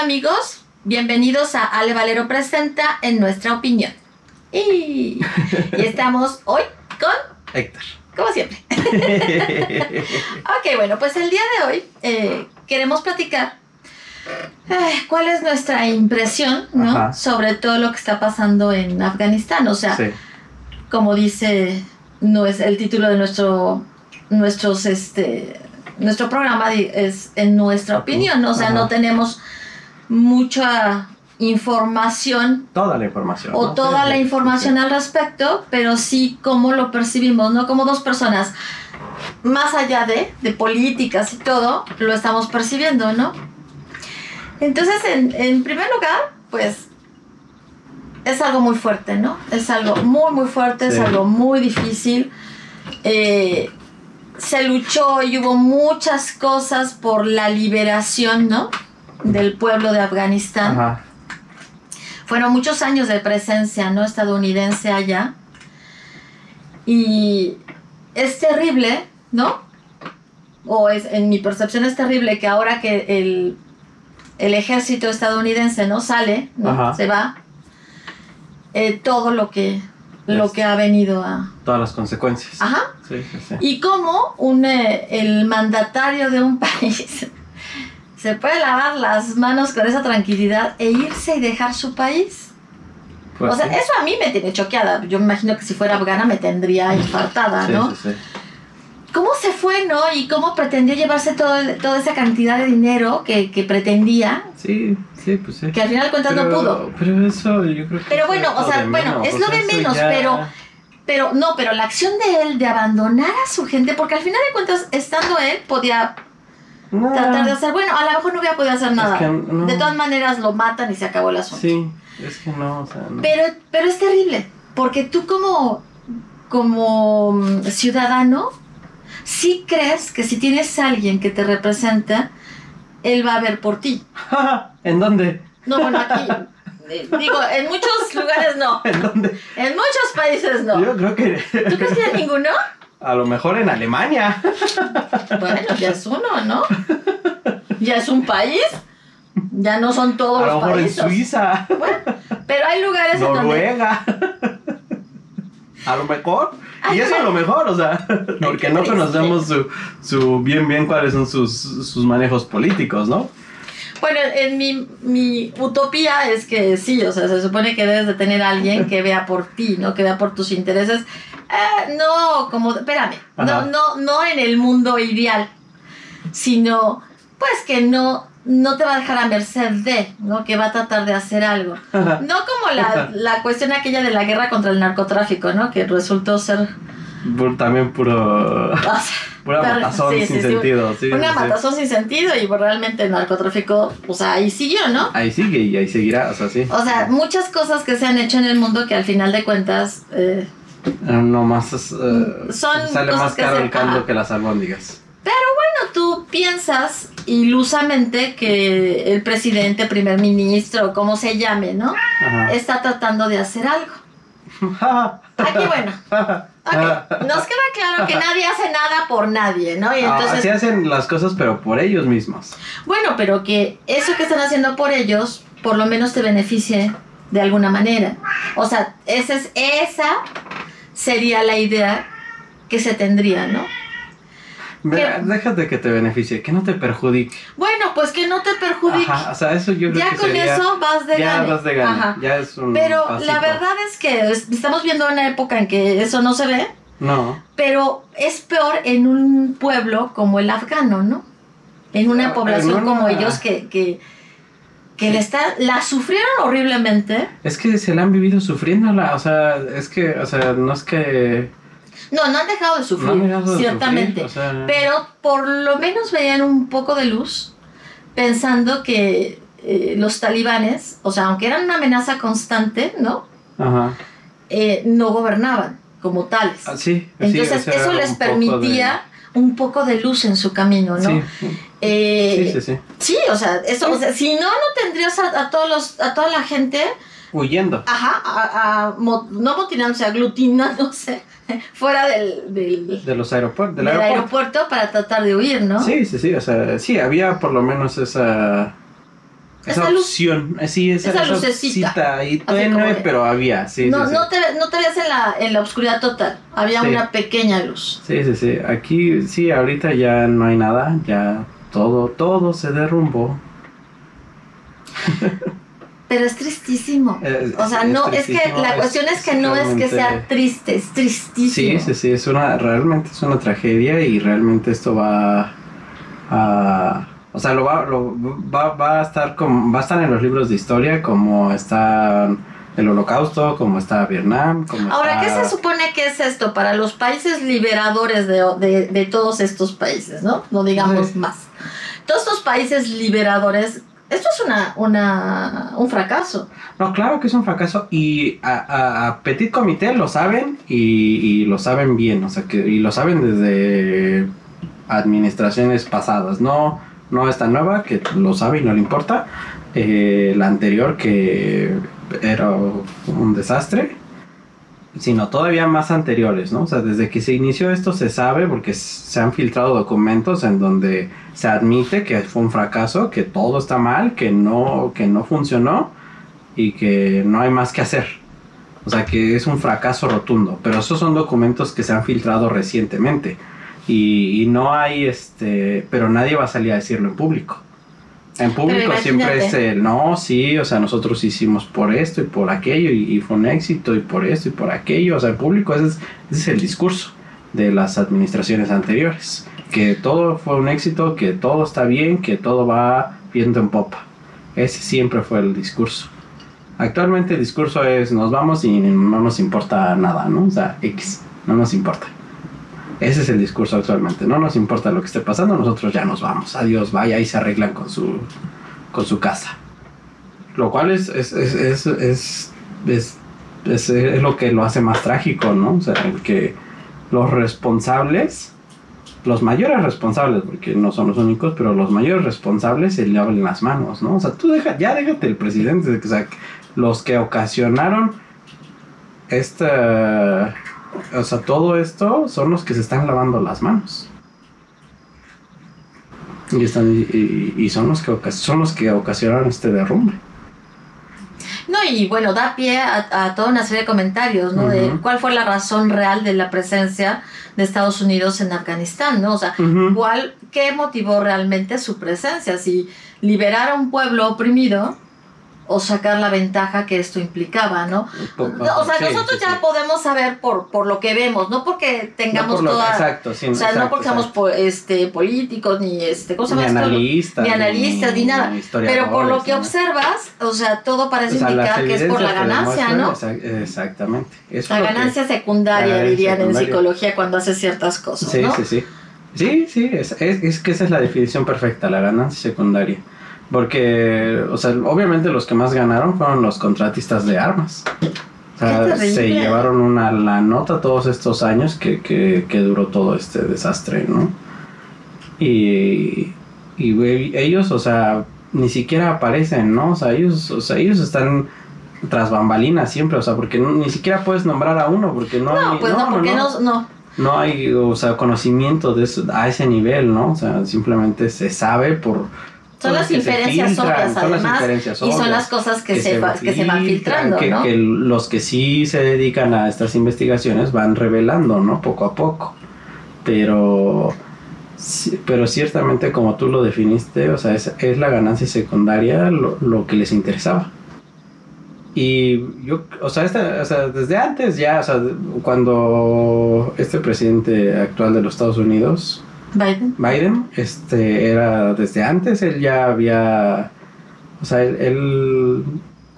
amigos? Bienvenidos a Ale Valero Presenta en nuestra opinión. Y, y estamos hoy con Héctor. como siempre. ok, bueno, pues el día de hoy eh, queremos platicar eh, cuál es nuestra impresión ¿no? Sobre todo lo que está pasando en Afganistán. O sea, Sí. como dice no es el título de nuestro nuestros este nuestro programa es en nuestra opinión o sea Ajá. no tenemos mucha información Toda la información. o ¿no? toda Sí, la sí, información al respecto pero sí cómo lo percibimos no como dos personas más allá de de políticas y todo lo estamos percibiendo no entonces en, en primer lugar pues es algo muy fuerte, ¿no? Es algo muy, muy fuerte, es algo muy difícil. Eh, se luchó y hubo muchas cosas por la liberación, ¿no? Del pueblo de. Afganistán. Ajá. Fueron muchos años de presencia, ¿no? Estadounidense allá. Y es terrible, ¿no? O es, en mi percepción es terrible que ahora que el, el ejército estadounidense no sale. Se va, eh, todo lo que, lo que ha venido a... Todas las consecuencias. Ajá. Sí, sí, sí. Y cómo un, eh, el mandatario de un país se puede lavar las manos con esa tranquilidad e irse y dejar su país. Pues o sea, sí. eso a mí me tiene choqueada. Yo me imagino que si fuera afgana me tendría infartada, ¿no? sí, sí. ¿Cómo se fue, no? Y cómo pretendió llevarse todo, toda esa cantidad de dinero que, que pretendía, Sí, sí, pues sí. que al final de cuentas no Pero- pudo. Pero eso yo creo que. Pero bueno, o sea, bueno, es lo de menos, ya- pero- Pero no, pero la acción de él de abandonar a su gente, porque al final de cuentas, estando él, podía No. tratar de hacer, bueno, a lo mejor no hubiera podido hacer nada. Es que no. De todas maneras lo matan y se acabó el asunto. Sí, es que no, o sea. No. Pero, pero es terrible, porque tú como, como ciudadano, sí crees que si tienes a alguien que te representa, él va a ver por ti. ¿En dónde? No, bueno, aquí, eh, digo, en muchos lugares no, ¿En dónde? en muchos países no. Yo creo que. ¿Tú crees que hay ninguno? A lo mejor en Alemania. Bueno, ya es uno, ¿no? Ya es un país, ya no son todos A lo los mejor en países. Suiza. Pero hay lugares en donde... Noruega. A lo mejor. Ay, Y eso a lo mejor, o sea, porque no conocemos su, su bien bien cuáles son sus, sus manejos políticos, ¿no? Bueno, en mi, mi utopía es que sí, o sea, se supone que debes de tener a alguien que vea por ti, ¿no? Que vea por tus intereses. Eh, no, como, espérame, no, Ajá. no, no en el mundo ideal, sino, pues que no, no te va a dejar a merced de, ¿no? Que va a tratar de hacer algo. No como la, la cuestión aquella de la guerra contra el narcotráfico, ¿no? Que resultó ser... Pur- también puro. o sea, Pero- matazón sí, sin sí, sentido. Sí, una matazón sin sentido y pues, realmente el narcotráfico, o sea, ahí siguió, ¿no? Ahí sigue y ahí seguirá, o sea, sí. O sea, muchas cosas que se han hecho en el mundo que al final de cuentas eh, No más es, eh, Son sale más caro el caldo que las albóndigas. bueno, tú piensas ilusamente que el presidente, primer ministro, como se llame, ¿no? Ajá. Está tratando de hacer algo. Aquí, bueno, ok, nos queda claro que nadie hace nada por nadie, ¿no? Y Ah, entonces, Así hacen las cosas, pero por ellos mismos. bueno, pero que eso que están haciendo por ellos, por lo menos te beneficie de alguna manera. O sea, esa, es, esa sería la idea que se tendría, ¿no? ¿Qué? déjate que te beneficie, que no te perjudique. Bueno, pues que no te perjudique. Ajá, o sea, eso yo creo ya que con sería... eso vas de ya gane. vas de Ajá. ya es un Pero pasito. la verdad es que es- estamos viendo una época en que eso no se ve, No, pero es peor en un pueblo como el afgano, ¿no? En una En población una- como ellos que, que, que le está, la sufrieron horriblemente. es que se la han vivido sufriéndola, o sea, es que, o sea, no es que... No, no han dejado de sufrir, no han dejado de ciertamente. sufrir, o sea, Pero por lo menos veían un poco de luz pensando que eh, los talibanes, o sea, aunque eran una amenaza constante, ¿no? Ajá, Eh, no gobernaban como tales. Ah, sí. sí, Entonces o sea, eso les permitía un poco de luz en su camino, ¿no? Sí, Eh, sí, sí, sí. sí, o sea, eso, o sea, si no, no tendrías a, a todos los, a toda la gente, Huyendo. ajá, a, a mo- no motinándose, aglutinándose fuera del, del, De los aeropuertos, del, del aeropuerto. aeropuerto para tratar de huir, ¿no? Sí, sí, sí, o sea, sí, había por lo menos esa... esa, esa luz. opción, eh, sí, esa, Esa lucecita. como tenue, pero había, sí, no, sí, sí. no, te, no te veías en la, en la oscuridad total. Había Sí. una pequeña luz. Sí, sí, sí. Aquí, sí, ahorita ya no hay nada, ya todo, todo se derrumbó. Pero es tristísimo. Es- o sea, es no, es que la es- cuestión es que es no es que sea triste, es tristísimo. Sí, sí, sí, es una, realmente es una tragedia y realmente esto va a, o sea, lo va, lo, va, va a estar como, va a estar en los libros de historia como está el holocausto, como está Vietnam, como Ahora, ¿qué se supone que es esto para los países liberadores de, de- de todos estos países, no? No digamos Sí. más. Todos estos países liberadores, esto es una, una, un fracaso. No, claro que es un fracaso y a, a- Petit Comité lo saben y, y lo saben bien, o sea, que y lo saben desde administraciones pasadas, no, no esta nueva que lo sabe y no le importa, eh, la anterior que era un desastre, sino todavía más anteriores, ¿no? O sea, desde que se inició esto se sabe porque se han filtrado documentos en donde se admite que fue un fracaso, que todo está mal, que no, que no funcionó y que no hay más que hacer. O sea, que es un fracaso rotundo. Pero esos son documentos que se han filtrado recientemente. Y, y no hay, este, pero nadie va a salir a decirlo en público. En público siempre es el, no, sí, o sea, nosotros hicimos por esto y por aquello y, y fue un éxito y por esto y por aquello. O sea, en público ese es, ese es el discurso de las administraciones anteriores. Que todo fue un éxito, que todo está bien, que todo va viento en popa. Ese siempre fue el discurso. Actualmente el discurso es nos vamos y no nos importa nada, ¿no? O sea, X, no nos importa. Ese es el discurso actualmente. No nos importa lo que esté pasando, nosotros ya nos vamos. Adiós, vaya y se arreglan con su, con su casa. Lo cual es, es, es, es, es, es, es- lo que lo hace más trágico, ¿no? O sea, que los responsables, los mayores responsables, porque no son los únicos, pero los mayores responsables se le abren las manos, ¿no? O sea, tú deja, ya déjate el presidente, o sea, los que ocasionaron esta, o sea, todo esto son los que se están lavando las manos. Y, están, y, y- son, los que son los que ocasionaron este derrumbe. No, y bueno, da pie a, a toda una serie de comentarios, ¿no? De cuál fue la razón real de la presencia de Estados Unidos en Afganistán, ¿no? O sea. ¿cuál, ¿qué motivó realmente su presencia? Si liberar a un pueblo oprimido o sacar la ventaja que esto implicaba, ¿no? O sea, nosotros ya podemos saber por, por lo que vemos, no porque tengamos No por lo- toda... exacto, sí, o sea, no porque seamos exacto. este, políticos, ni este, ¿cómo se ni llama analistas, Ni analistas, ni nada. Pero por lo que nada. observas, o sea, todo parece O sea, las indicar que es por la ganancia, ¿no? exactamente. Eso La es lo ganancia secundaria, La ganancia dirían en secundaria. psicología cuando haces ciertas cosas, Sí, ¿no? sí, sí. Sí, sí, es, es, es que esa es la definición perfecta, la ganancia secundaria. Porque, o sea, obviamente los que más ganaron fueron los contratistas de armas. O sea, se llevaron una la nota todos estos años que, que, que duró todo este desastre, ¿no? Y, y ellos, o sea, ni siquiera aparecen, ¿no? O sea, ellos, o sea, ellos están tras bambalinas siempre, o sea, porque no- ni siquiera puedes nombrar a uno, porque no, No, hay... pues no, porque no, no. no hay, o sea, conocimiento de eso, a ese nivel, ¿no? O sea, simplemente se sabe por... Son las inferencias filtran, obvias, son las además, y son las cosas que, se, va- que se van filtran, filtrando, que, ¿no? que los que sí se dedican a estas investigaciones van revelando, ¿no? Poco a poco. Pero, sí- pero ciertamente como tú lo definiste, o sea, es, es la ganancia secundaria lo, lo que les interesaba. Y yo, o sea, esta- o sea, desde antes ya, o sea, cuando este presidente actual de los Estados Unidos, Biden. Biden, este, era desde antes, él ya había, o sea, él, él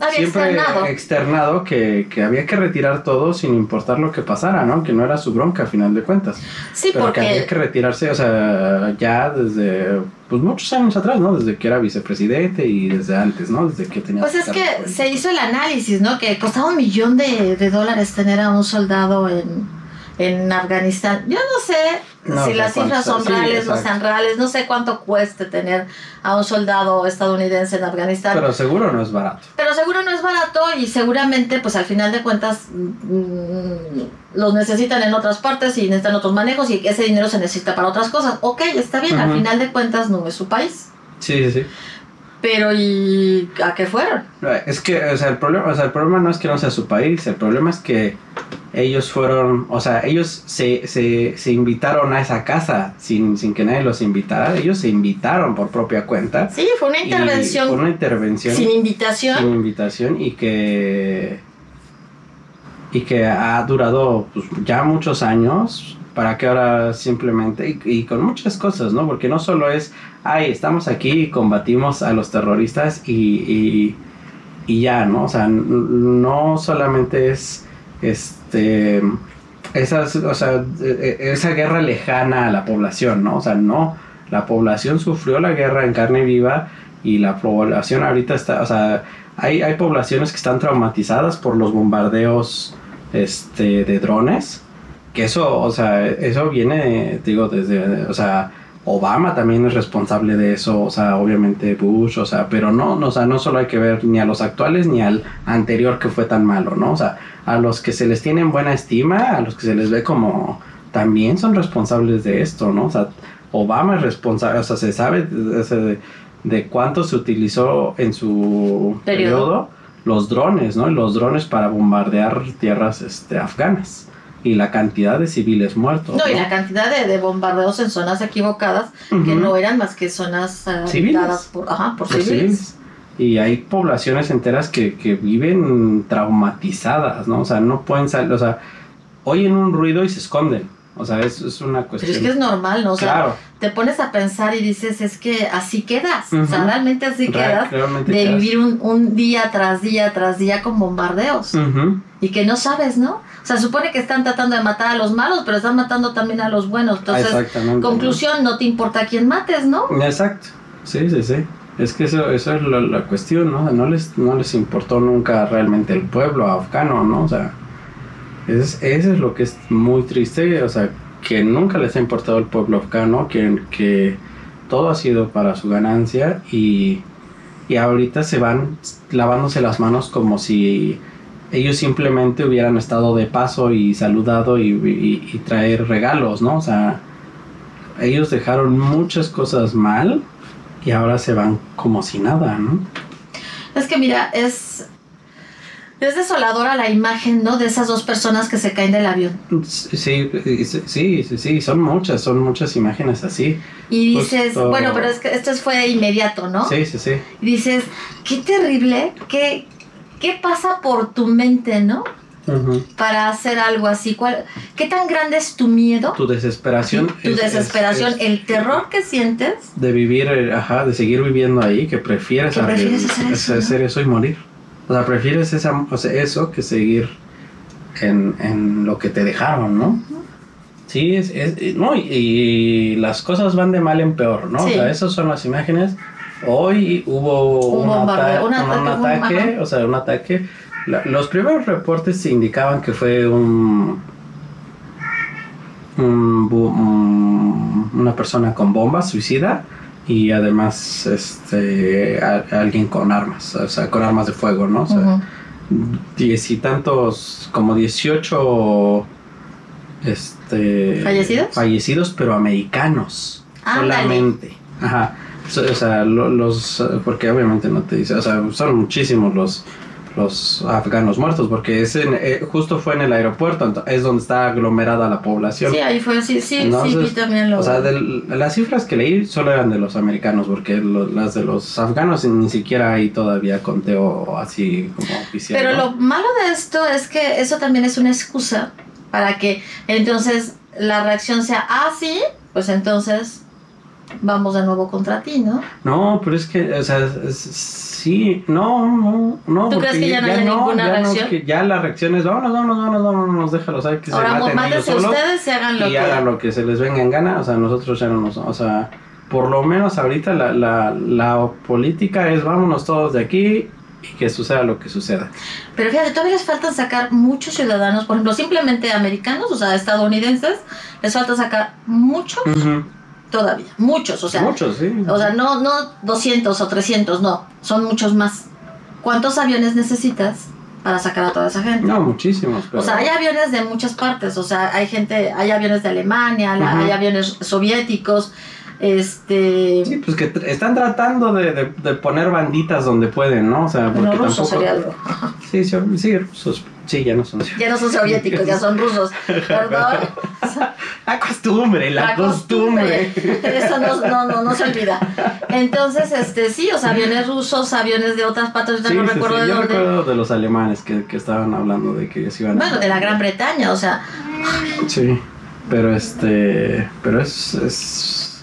Había siempre externado. externado que, que había que retirar todo sin importar lo que pasara, ¿no? Que no era su bronca a final de cuentas. Sí, pero que había porque que retirarse, o sea, ya desde, pues muchos años atrás, ¿no? Desde que era vicepresidente y desde antes, ¿no? Desde que tenía... Pues es que se hizo el análisis, ¿no? Que costaba un millón de, de dólares tener a un soldado en, en Afganistán. Yo no sé No si las cifras son sí, reales, no exacto. sean reales. No sé cuánto cueste tener a un soldado estadounidense en Afganistán. Pero seguro no es barato. Pero seguro no es barato y seguramente, pues al final de cuentas, mm, los necesitan en otras partes y necesitan otros manejos y ese dinero se necesita para otras cosas. Ok, está bien, al final de cuentas no es su país. Sí, sí, sí. Pero ¿y a qué fueron? Es que, o sea, el problema, o sea, el problema no es que no sea su país, el problema es que ellos fueron, o sea, ellos se, se, se invitaron a esa casa sin, sin que nadie los invitara, ellos se invitaron por propia cuenta. Sí, fue una intervención Fue una intervención sin invitación. sin invitación y que y que ha durado pues, ya muchos años para que ahora simplemente y, con muchas cosas, ¿no? Porque no solo es, ay, estamos aquí y combatimos a los terroristas y, y, ya, ¿no? O sea, no solamente es este esas, o sea, e- e- esa guerra lejana a la población, ¿no? O sea, no, la población sufrió la guerra en carne viva y la población ahorita está, o sea, hay, hay poblaciones que están traumatizadas por los bombardeos este, de drones, que eso, o sea, eso viene, digo, desde, o sea, Obama también es responsable de eso, o sea, obviamente Bush, o sea, pero no, no, o sea, no solo hay que ver ni a los actuales ni al anterior que fue tan malo, ¿no? O sea, a los que se les tiene en buena estima, a los que se les ve como también son responsables de esto, ¿no? O sea, Obama es responsable, o sea, se sabe de, de- de cuánto se utilizó en su Periodo. periodo los drones, ¿no? Los drones para bombardear tierras este, afganas y la cantidad de civiles muertos. No, y la cantidad de, de bombardeos en zonas equivocadas que no eran más que zonas Civiles. habitadas por, ajá, por Por civiles. civiles. Y hay poblaciones enteras que, que viven traumatizadas, ¿no? O sea, no pueden salir, o sea, oyen un ruido y se esconden. O sea, es, es una Pero cuestión. es que es normal, ¿no? O sea, claro. te pones a pensar y dices, es que así quedas. O sea, realmente así quedas. realmente De quedas. vivir un, un día tras día tras día con bombardeos. Y que no sabes, ¿no? O sea, supone que están tratando de matar a los malos, pero están matando también a los buenos. Entonces, conclusión, no te importa quién mates, ¿no? Exacto. Sí, sí, sí. Es que eso, eso es la, la cuestión, ¿no? No les, no les importó nunca realmente el pueblo afgano, ¿no? O sea, es, eso es lo que es muy triste, o sea, que nunca les ha importado el pueblo afgano, que, que todo ha sido para su ganancia y, y ahorita se van lavándose las manos como si ellos simplemente hubieran estado de paso y saludado y, y, y traer regalos, ¿no? O sea, ellos dejaron muchas cosas mal y ahora se van como si nada, ¿no? Es que mira, es. Es desoladora la imagen, ¿no? De esas dos personas que se caen del avión. Sí, sí, sí, son muchas, son muchas imágenes así. Y dices, Justo. bueno, pero es que esto fue inmediato, ¿no? Sí, sí, sí. Y dices, qué terrible, qué, qué pasa por tu mente, ¿no? Para hacer algo así. ¿Cuál, ¿Qué tan grande es tu miedo? Tu desesperación. tu es- es- desesperación, es el terror que sientes. de vivir, eh, ajá, de seguir viviendo ahí, que prefieres, Que prefieres hacer arri- eso, ¿no? hacer eso y morir. O sea, prefieres esa, o sea, eso que seguir en, en lo que te dejaron, ¿no? Sí, es, es- no, y, y las cosas van de mal en peor, ¿no? Sí. O sea, esas son las imágenes. Hoy hubo Un un, ata- un ataque, un- o sea, un ataque. La- los primeros reportes indicaban que fue un- una persona con bombas suicida y además este a- alguien con armas, o sea, con armas de fuego, ¿no? O sea, Ujú. diez y tantos, como 18 este ¿Fallecidos? fallecidos, pero americanos solamente. Ajá. O sea, lo- los porque obviamente no te dice, o sea, son muchísimos los los afganos muertos porque es en- eh, justo fue en el aeropuerto, es donde está aglomerada la población. Sí, ahí fue, sí, sí, sí, Entonces, vi también lo. O sea, del- las cifras que leí solo eran de los americanos, porque lo- las de los afganos ni siquiera hay todavía conteo así como oficial. Pero ¿no? lo malo de esto es que eso también es una excusa para que entonces la reacción sea, ah, sí, pues entonces vamos de nuevo contra ti, ¿no? No, pero es que, o sea, es- sí, no, no, no. ¿Tú crees porque que ya no haya ninguna ya reacción? que ya la reacción es, vámonos, vámonos, vámonos, vámonos, déjalos, hay que Ahora se maten ellos ustedes y hagan lo y que... hagan lo que se les venga en gana, o sea, nosotros ya no nos, o sea, por lo menos ahorita la, la, la política es vámonos todos de aquí y que suceda lo que suceda. Pero fíjate, todavía les faltan sacar muchos ciudadanos, por ejemplo, simplemente americanos, o sea, estadounidenses, les falta sacar muchos todavía, muchos, o sea, Muchos, sí. o sea, no, no 200 o 300, no, son muchos más. ¿Cuántos aviones necesitas para sacar a toda esa gente? no, muchísimos. Pero... O sea, hay aviones de muchas partes, o sea, hay gente, hay aviones de Alemania, la- hay aviones soviéticos, Este. Sí, pues que están tratando de, de- de poner banditas donde pueden, ¿no? O sea, porque no, ruso tampoco... sería algo. Sí, sí, sí, rusos. Sí, ya no son. Ya no son soviéticos, ya son rusos. Perdón. La costumbre, la, costumbre. Eso no, no, no, no se olvida. Entonces, este, sí, o sea, aviones rusos, aviones de otras partes, Sí, no sí, recuerdo sí, de Yo dónde. recuerdo de los alemanes que, que estaban hablando de que ellos iban a- Bueno, de la Gran Bretaña, o sea, Sí, pero este, pero es, es,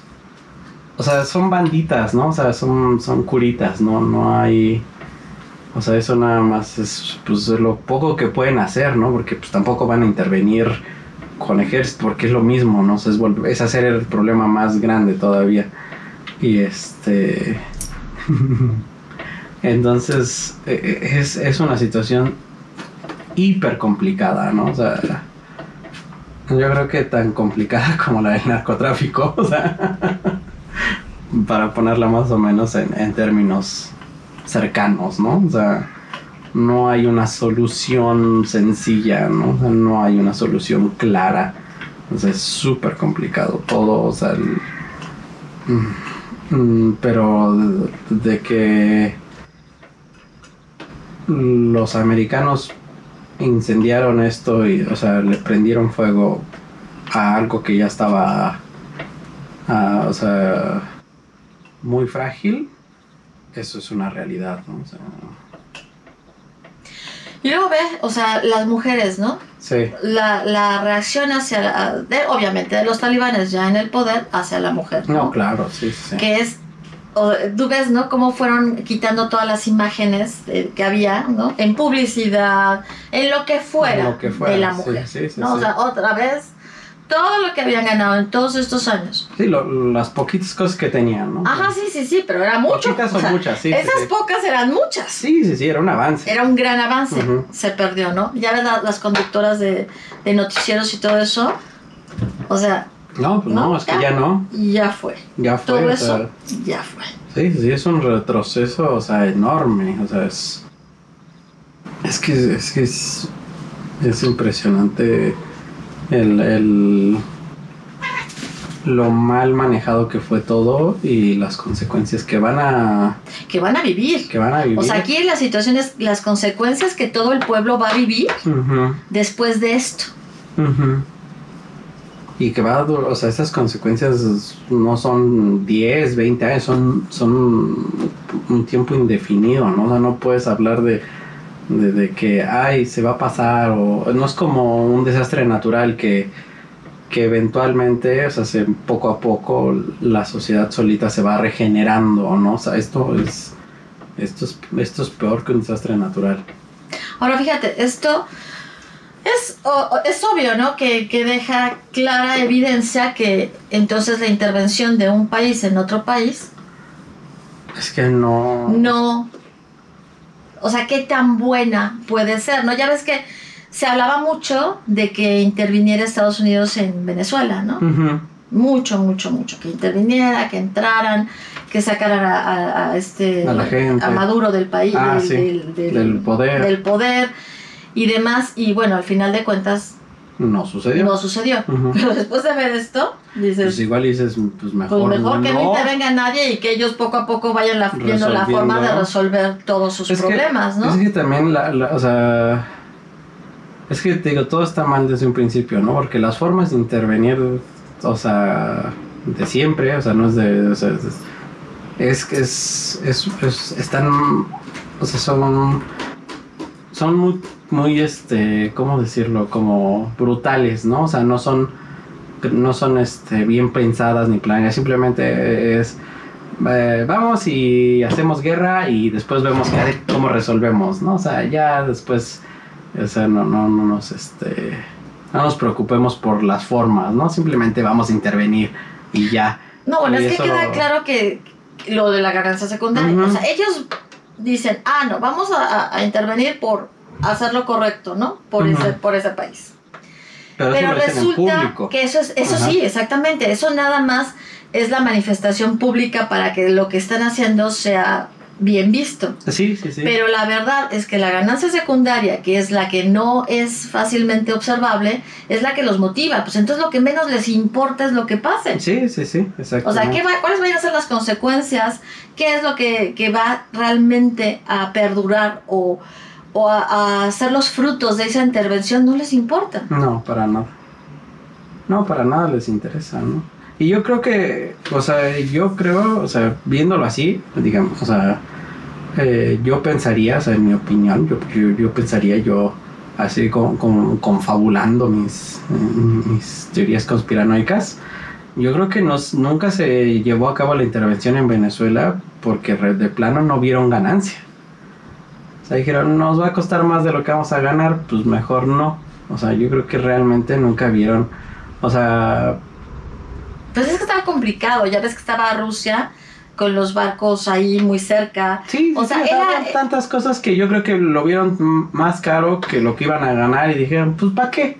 o sea, son banditas, ¿no? O sea, son, son curitas, ¿no? No hay, o sea, eso nada más es, pues, lo poco que pueden hacer, ¿no? Porque pues tampoco van a intervenir con ejército, porque es lo mismo, ¿no? O sea, es, es hacer el problema más grande todavía. Y este, entonces, eh, eh, es, es una situación hiper complicada, ¿no? O sea, yo creo que tan complicada como la del narcotráfico, o sea, para ponerla más o menos en, en términos cercanos, ¿no? O sea, no hay una solución sencilla, ¿no? O sea, no hay una solución clara. O sea, es súper complicado todo, o sea, el- mm, mm, pero de, que los americanos incendiaron esto y, o sea, le prendieron fuego a algo que ya estaba, o sea, muy frágil, eso es una realidad, ¿no? O sea, y luego ve, o sea, las mujeres, ¿no? sí, La, la reacción hacia, la, de, obviamente, de los talibanes ya en el poder hacia la mujer, ¿no? no, claro, sí, sí. sí. que es, o- tú ves, ¿no? Cómo fueron quitando todas las imágenes eh, que había, ¿no? En publicidad, en lo que fuera, Lo que fuera, de la sí, mujer, sí, sí, ¿no? O sí. sea, otra vez, todo lo que habían ganado en todos estos años. Sí, lo- las poquitas cosas que tenían, ¿no? Ajá, sí, sí, sí, pero era mucho. Poquitas son o sea, muchas, sí. esas sí. pocas eran muchas. Sí, sí, sí, era un avance. Era un gran avance. Se perdió, ¿no? Ya ves la- las conductoras de, de noticieros y todo eso. O sea, No, pues no, No, es que ya. ya no, ya fue. ya fue. Todo eso, sea, ya fue. Sí, sí, es un retroceso, o sea, enorme, o sea, es... Es que es, que es, es impresionante el, el- lo mal manejado que fue todo y las consecuencias que van a, Que van a vivir. que van a vivir. O sea, aquí la situación es las consecuencias que todo el pueblo va a vivir después de esto. Y que va a durar, o sea, estas consecuencias no son 10, 20 años, son, son un tiempo indefinido, ¿no? O sea, no puedes hablar de, de, de que, ay, se va a pasar, o no es como un desastre natural que, que eventualmente, o sea, se, poco a poco la sociedad solita se va regenerando, ¿no? O sea, esto es, esto es, esto es peor que un desastre natural. Ahora fíjate, esto es, o- es obvio, ¿no? Que, que deja clara evidencia que entonces la intervención de un país en otro país Es que no... no... O sea, qué tan buena puede ser, ¿no? Ya ves que se hablaba mucho de que interviniera Estados Unidos en Venezuela, ¿no? Mucho, mucho, mucho. Que interviniera, que entraran, que sacaran a, a- a este... A la gente. a Maduro del país, Ah, del, sí, del- del- del poder. del poder y demás. Y bueno, al final de cuentas No sucedió. no sucedió. Pero después de ver esto, dices, Pues igual dices, pues mejor, pues mejor que no no. intervenga nadie y que ellos poco a poco vayan la- viendo la forma de resolver todos sus Es que- problemas, ¿no? Es que también, la, la- o sea, es que te digo, todo está mal desde un principio, ¿no? Porque las formas de intervenir, o sea, de siempre, o sea, no es de, o sea, es es que es, es, es- están, o sea, son, son muy, muy, este, ¿cómo decirlo? Como brutales, ¿no? O sea, no son, no son, este, bien pensadas ni planeadas, simplemente es eh, vamos y hacemos guerra y después vemos qué- cómo resolvemos, ¿no? O sea, ya después, o sea, no, no, no nos, este, no nos preocupemos por las formas, ¿no? Simplemente vamos a intervenir y ya. No, bueno, Y es que queda lo- claro que lo de la ganancia secundaria, o sea, ellos dicen, ah, no, vamos a, intervenir por hacer lo correcto, ¿no? Por, ese, por ese país. Pero, resulta que eso es, eso Ajá. sí, exactamente, eso nada más es la manifestación pública para que lo que están haciendo sea bien visto. Sí, sí, sí. Pero la verdad es que la ganancia secundaria, que es la que no es fácilmente observable, es la que los motiva. Pues entonces lo que menos les importa es lo que pase. Sí, sí, sí, exacto. O sea, ¿qué va, ¿cuáles van a ser las consecuencias? ¿Qué es lo que, que va realmente a perdurar o, o a, a ser los frutos de esa intervención? No les importa. No, para nada. No, para nada les interesa, ¿no? Y yo creo que, o sea, yo creo, o sea, viéndolo así, digamos, o sea, eh, yo pensaría, o sea, en mi opinión, yo, yo, yo pensaría yo así con, con- confabulando mis, mis teorías conspiranoicas. Yo creo que nos, nunca se llevó a cabo la intervención en Venezuela porque de plano no vieron ganancia. O sea, dijeron, nos va a costar más de lo que vamos a ganar, pues mejor no. O sea, yo creo que realmente nunca vieron, o sea, Pues es que estaba complicado. Ya ves que estaba Rusia con los barcos ahí muy cerca. Sí, O sí, sea, era- tantas cosas que yo creo que lo vieron más caro que lo que iban a ganar y dijeron, pues ¿para qué?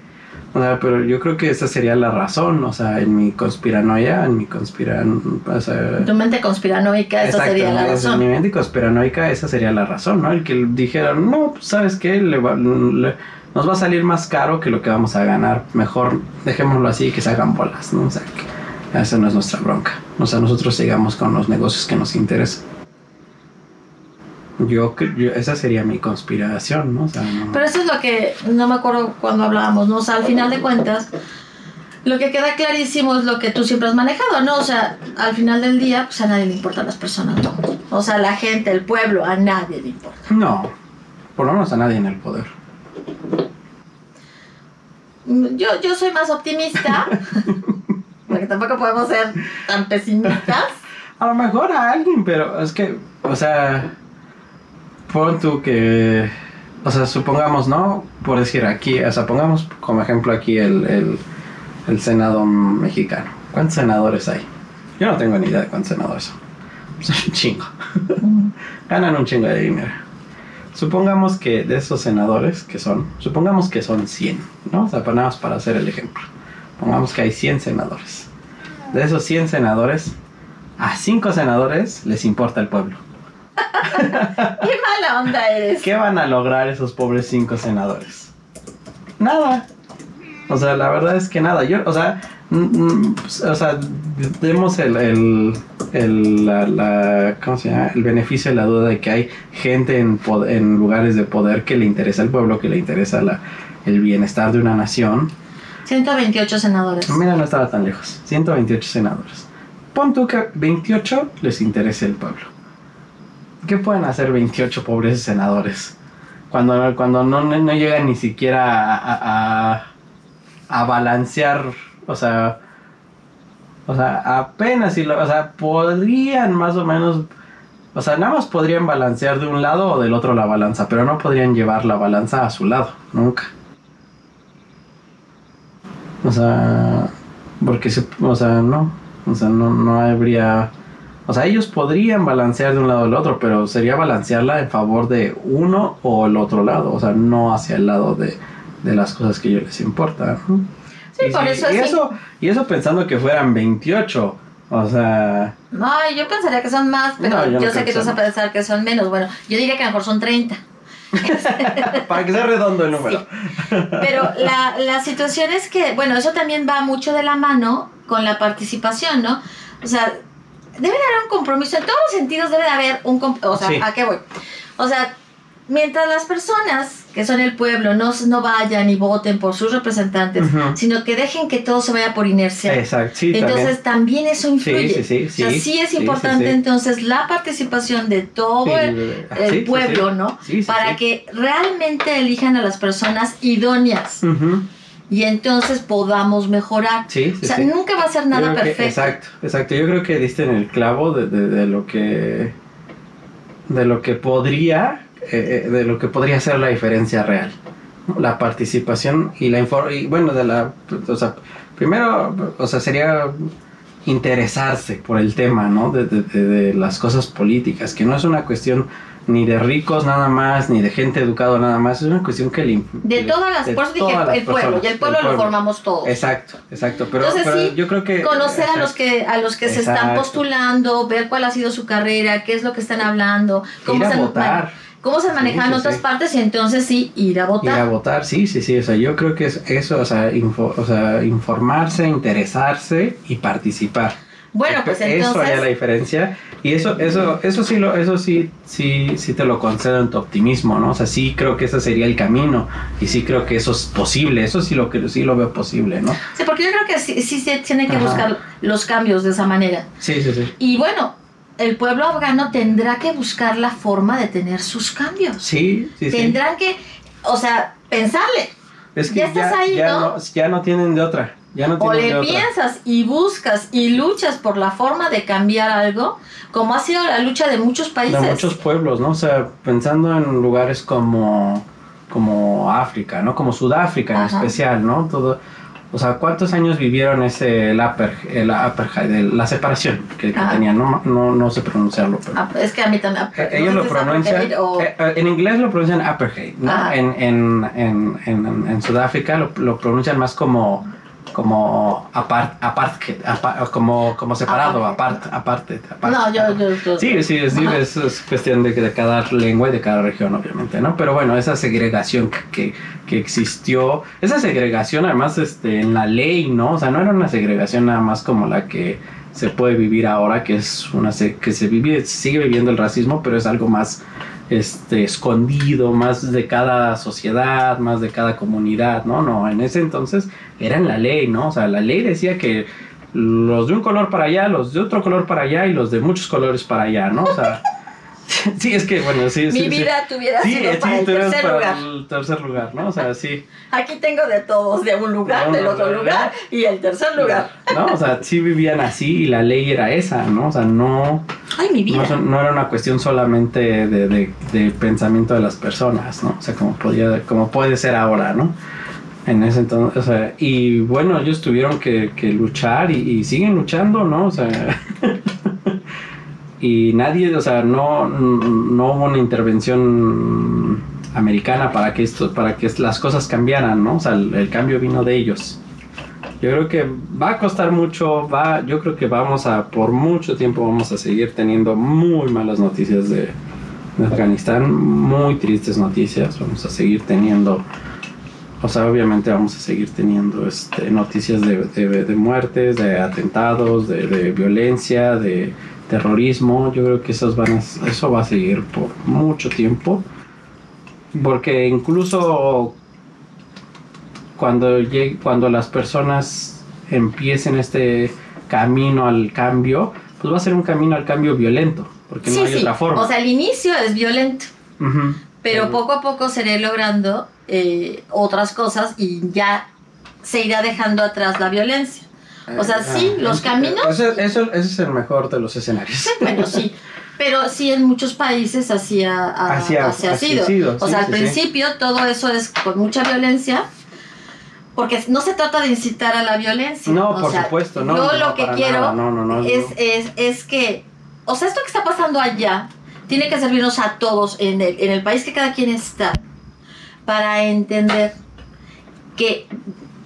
O sea, pero yo creo que esa sería la razón, o sea, en mi conspiranoia, en mi conspiran... O sea, Tu mente conspiranoica, esa exacto, sería la en razón. mi mente conspiranoica, esa sería la razón, ¿no? El que dijeran, no, pues ¿sabes qué? Le va- le- nos va a salir más caro que lo que vamos a ganar, mejor dejémoslo así que se hagan bolas, ¿no? O sea, que esa no es nuestra bronca. O sea, nosotros sigamos con los negocios que nos interesan. Yo, yo- esa sería mi conspiración, ¿no? O sea, no- Pero eso es lo que, no me acuerdo cuando hablábamos, ¿no? O sea, al final de cuentas, lo que queda clarísimo es lo que tú siempre has manejado, ¿no? O sea, al final del día, pues a nadie le importan las personas, ¿no? O sea, la gente, el pueblo, a nadie le importa. no, por lo menos a nadie en el poder. Yo, yo soy más optimista, porque tampoco podemos ser tan pesimistas. A lo mejor a alguien, pero es que, o sea, pon tú que, o sea, supongamos, ¿no? Por decir aquí, o sea, pongamos como ejemplo aquí el, el, el Senado mexicano. ¿Cuántos senadores hay? Yo no tengo ni idea de cuántos senadores son. Son un chingo. Ganan un chingo de dinero. Supongamos que de esos senadores, que son, supongamos que son 100, ¿no? O sea, para nada más para hacer el ejemplo. Pongamos que hay 100 senadores. De esos 100 senadores, a 5 senadores les importa el pueblo. ¡Qué mala onda eres! ¿Qué van a lograr esos pobres 5 senadores? Nada. O sea, la verdad es que nada. Yo, o sea, mm, mm, pues, o sea, demos el, el, el, la, la- ¿cómo se llama? el beneficio de la duda de que hay gente en, en lugares de poder que le interesa al pueblo, que le interesa la, el bienestar de una nación. 128 senadores. Mira, no estaba tan lejos. 128 senadores. Pon tú que 28 les interese el pueblo. ¿Qué pueden hacer 28 pobres senadores? Cuando, cuando no, no, llegan ni siquiera a- a balancear, o sea, o sea, apenas, si lo- o sea, podrían más o menos, o sea, nada más podrían balancear de un lado o del otro la balanza, pero no podrían llevar la balanza a su lado, nunca. O sea, porque se, o sea, no, o sea, no, no habría, o sea, ellos podrían balancear de un lado al otro, pero sería balancearla en favor de uno o el otro lado, o sea, no hacia el lado de, de las cosas que a ellos les importan. ¿no? Sí, y, por si- eso y es eso, y eso pensando que fueran 28, o sea, No, yo pensaría que son más, pero No, yo sé que tú vas a pensar que son menos. Bueno, yo diría que a lo mejor son 30. para que sea redondo el número. Pero la, la situación es que, bueno, eso también va mucho de la mano con la participación, ¿no? O sea, debe de haber un compromiso, en todos los sentidos debe de haber un compromiso. O sea, Sí. ¿a qué voy? O sea, mientras las personas que son el pueblo no, no vayan y voten por sus representantes, sino que dejen que todo se vaya por inercia. Exacto, sí, entonces también. eso influye. Sí, sí, sí, o sea, sí, es importante entonces la participación de todo también. el, pueblo. ¿no? Sí, sí, Para que realmente elijan a las personas idóneas y entonces podamos mejorar. Sí, sí, o sea, sí. nunca va a ser nada que- perfecto. exacto, exacto. Yo creo que diste en el clavo de, de- de lo que de lo que podría eh, eh, de lo que podría ser la diferencia real. ¿no? La participación y la infor- y bueno, de la o sea, primero, o sea, sería interesarse por el tema, ¿no? De, de- de- de las cosas políticas, que no es una cuestión ni de ricos nada más, ni de gente educada nada más, es una cuestión que le... De todas las, por eso dije el pueblo, y el pueblo, lo formamos todos. Exacto, exacto, pero, Entonces, pero sí, yo creo que... Conocer a los que, a los que se están Exacto. postulando, ver cuál ha sido su carrera, qué es lo que están hablando, cómo Ir a se, votar. Cómo se Sí, manejan sí, otras sí. partes y entonces sí, ir a Ir votar. a votar, sí, sí, sí, o sea, yo creo que es eso, o sea, info- o sea informarse, interesarse y participar. Bueno, pues eso haría la entonces, diferencia y eso eso eso sí lo eso sí sí sí te lo concedo en tu optimismo no o sea sí creo que ese sería el camino y sí creo que eso es posible eso sí lo que sí lo veo posible no sí, porque yo creo que sí, sí se tienen que Ajá. buscar los cambios de esa manera. sí sí sí Y bueno, el pueblo afgano tendrá que buscar la forma de tener sus cambios. sí sí sí Tendrán que, o sea, pensarle. es que ya estás ahí, ya ¿no? ya no tienen de otra ya no O le piensas y buscas y luchas por la forma de cambiar algo, como ha sido la lucha de muchos países. de muchos pueblos no o sea pensando en lugares como como África no como Sudáfrica en Ajá. especial no todo o sea, ¿cuántos años vivieron ese el, aper, el apartheid, el- la separación que, que Ah. tenían? No, no, no sé pronunciarlo, pero... Ah, es que a mí también. Eh, Ellos no lo pronuncian, o- eh, eh, en inglés lo pronuncian apartheid, ¿no? Ajá. En, en, en, en, en Sudáfrica lo, lo pronuncian más como como apart, apartheid, apa- como, como separado, apart, apart. no, yo, yo, yo- Sí, sí, es, es, es cuestión de, de cada lengua y de cada región, obviamente, ¿no? Pero bueno, esa segregación que, que, que existió, esa segregación además este, en la ley, ¿no? O sea, no era una segregación nada más como la que se puede vivir ahora, que es una que se vive, sigue viviendo el racismo, pero es algo más este, escondido, más de cada sociedad, más de cada comunidad, ¿no? No, en ese entonces era en la ley, ¿no? O sea, la ley decía que los de un color para allá, los de otro color para allá y los de muchos colores para allá, ¿no? O sea, sí, es que, bueno, sí. Mi sí. vida tuviera sido sí, para el tercer para lugar. el tercer lugar, ¿no? O sea, sí. Aquí tengo de todos, de un lugar, No, del otro no, lugar y el tercer lugar. ¿No? O sea, sí vivían así y la ley era esa, ¿no? O sea, no, Ay, mi vida. no, era una cuestión solamente de, de- de pensamiento de las personas, ¿no? O sea, como, podía, como puede ser ahora, ¿no? En ese entonces, o sea, y bueno, ellos tuvieron que, que luchar y, y siguen luchando, ¿no? O sea, y nadie, o sea, no, no hubo una intervención americana para que esto, para que las cosas cambiaran, ¿no? O sea, el, cambio vino de ellos. Yo creo que va a costar mucho, va, yo creo que vamos a, por mucho tiempo vamos a seguir teniendo muy malas noticias de, Afganistán, muy tristes noticias, vamos a seguir teniendo, o sea, obviamente vamos a seguir teniendo este, noticias de, de- muertes, de atentados, de violencia, de terrorismo, yo creo que esos van a- eso va a seguir por mucho tiempo, porque incluso cuando llegue, cuando las personas empiecen este camino al cambio, pues va a ser un camino al cambio violento, porque sí, no hay sí. otra forma. O sea, el inicio es violento, pero poco a poco se irá logrando eh, otras cosas y ya se irá dejando atrás la violencia. O sea, sí, ah, los caminos- Ese, eso- ese es el mejor de los escenarios. Bueno, sí. Pero sí, en muchos países así ha, ha- Así ha- así ha sido. sido, O sí, sea, al sí, principio todo eso es con mucha violencia, porque no se trata de incitar a la violencia. No, O por sea, supuesto, no. Yo no, lo no, que quiero no, es, es, es que, o sea, esto que está pasando allá tiene que servirnos a todos en el, en el país que cada quien está para entender que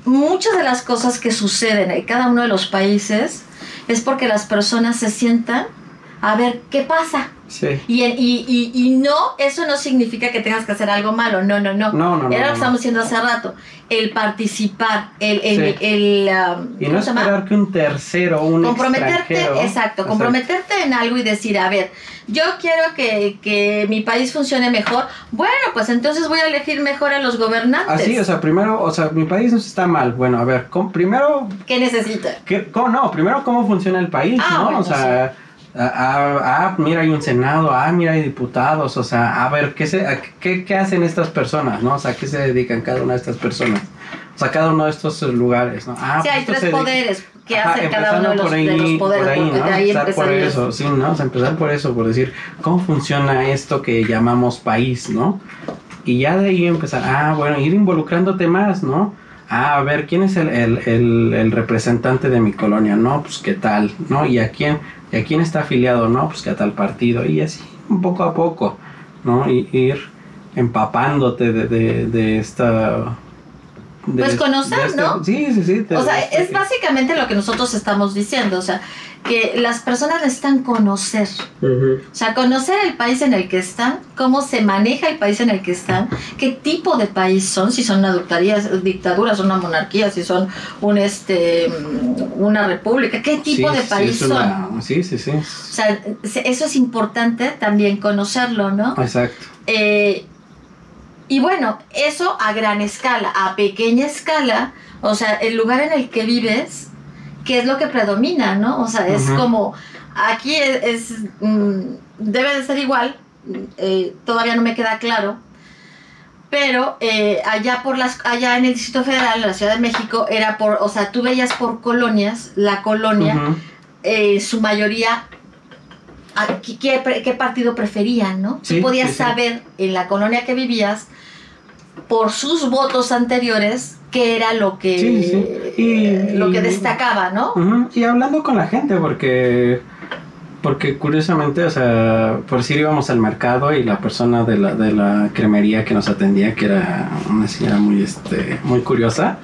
muchas de las cosas que suceden en cada uno de los países es porque las personas se sientan a ver qué pasa. Sí. Y, y, y, y no, eso no significa que tengas que hacer algo malo, no, no, no. No, no, no. Era lo que estamos diciendo hace rato, el participar, el, el, Sí. el, um, Y ¿cómo no esperar que un tercero, un comprometerte, extranjero- exacto, comprometerte en algo y decir, a ver, yo quiero que, que mi país funcione mejor, bueno, pues entonces voy a elegir mejor a los gobernantes. Así, o sea, primero, o sea, mi país no está mal. Bueno, a ver, com- primero ¿Qué necesita? ¿Qué- cómo, no, primero cómo funciona el país, Ah, ¿no? bueno, o sea, ah, ah, mira, hay un senado, ah, mira, hay diputados, o sea, a ver, ¿qué, se, a- qué, qué hacen estas personas, no? O sea, ¿qué se dedican cada una de estas personas? O sea, cada uno de estos lugares, ¿no? Ah, sí, hay esto tres poderes que hacen cada uno de los, por ahí, de los poderes. por ahí, ¿no? de ahí Empezar por eso, sí, ¿no? O sea, empezar por eso, por decir, ¿cómo funciona esto que llamamos país, ¿no? Y ya de ahí empezar, ah, bueno, ir involucrándote más, ¿no? Ah, a ver, ¿quién es el, el, el, el representante de mi colonia? No, pues qué tal, ¿no? ¿Y a quién, y a quién está afiliado? No, pues que a tal partido, y así, poco a poco. ¿no? Y ir empapándote de, de, de esta... Pues conocer, este- ¿no? Sí, sí, sí. O sea, es básicamente lo que nosotros estamos diciendo, o sea, que las personas necesitan conocer, o sea, conocer el país en el que están, cómo se maneja el país en el que están, qué tipo de país son, si son una dictadura, dictadura, son una monarquía, si son un este una república, qué tipo Sí, de país son. una- Sí, sí, sí. O sea, se- eso es importante también conocerlo, ¿no? Exacto. Eh, y bueno, eso a gran escala, a pequeña escala, o sea, el lugar en el que vives, ¿qué es lo que predomina, no? O sea, es como, aquí es, es, mm, debe de ser igual, eh, todavía no me queda claro, pero eh, allá por las, allá en el Distrito Federal, en la Ciudad de México, era por, o sea, tú veías por colonias, la colonia, eh, su mayoría a qué, partido preferían, ¿no? Sí, Tú podías sí, sí. saber en la colonia que vivías por sus votos anteriores qué era lo que. Y- lo que destacaba, ¿no? Ujú, Y hablando con la gente, porque porque curiosamente, o sea, por decir íbamos al mercado y la persona de la, de la cremería que nos atendía, que era una señora muy este muy curiosa,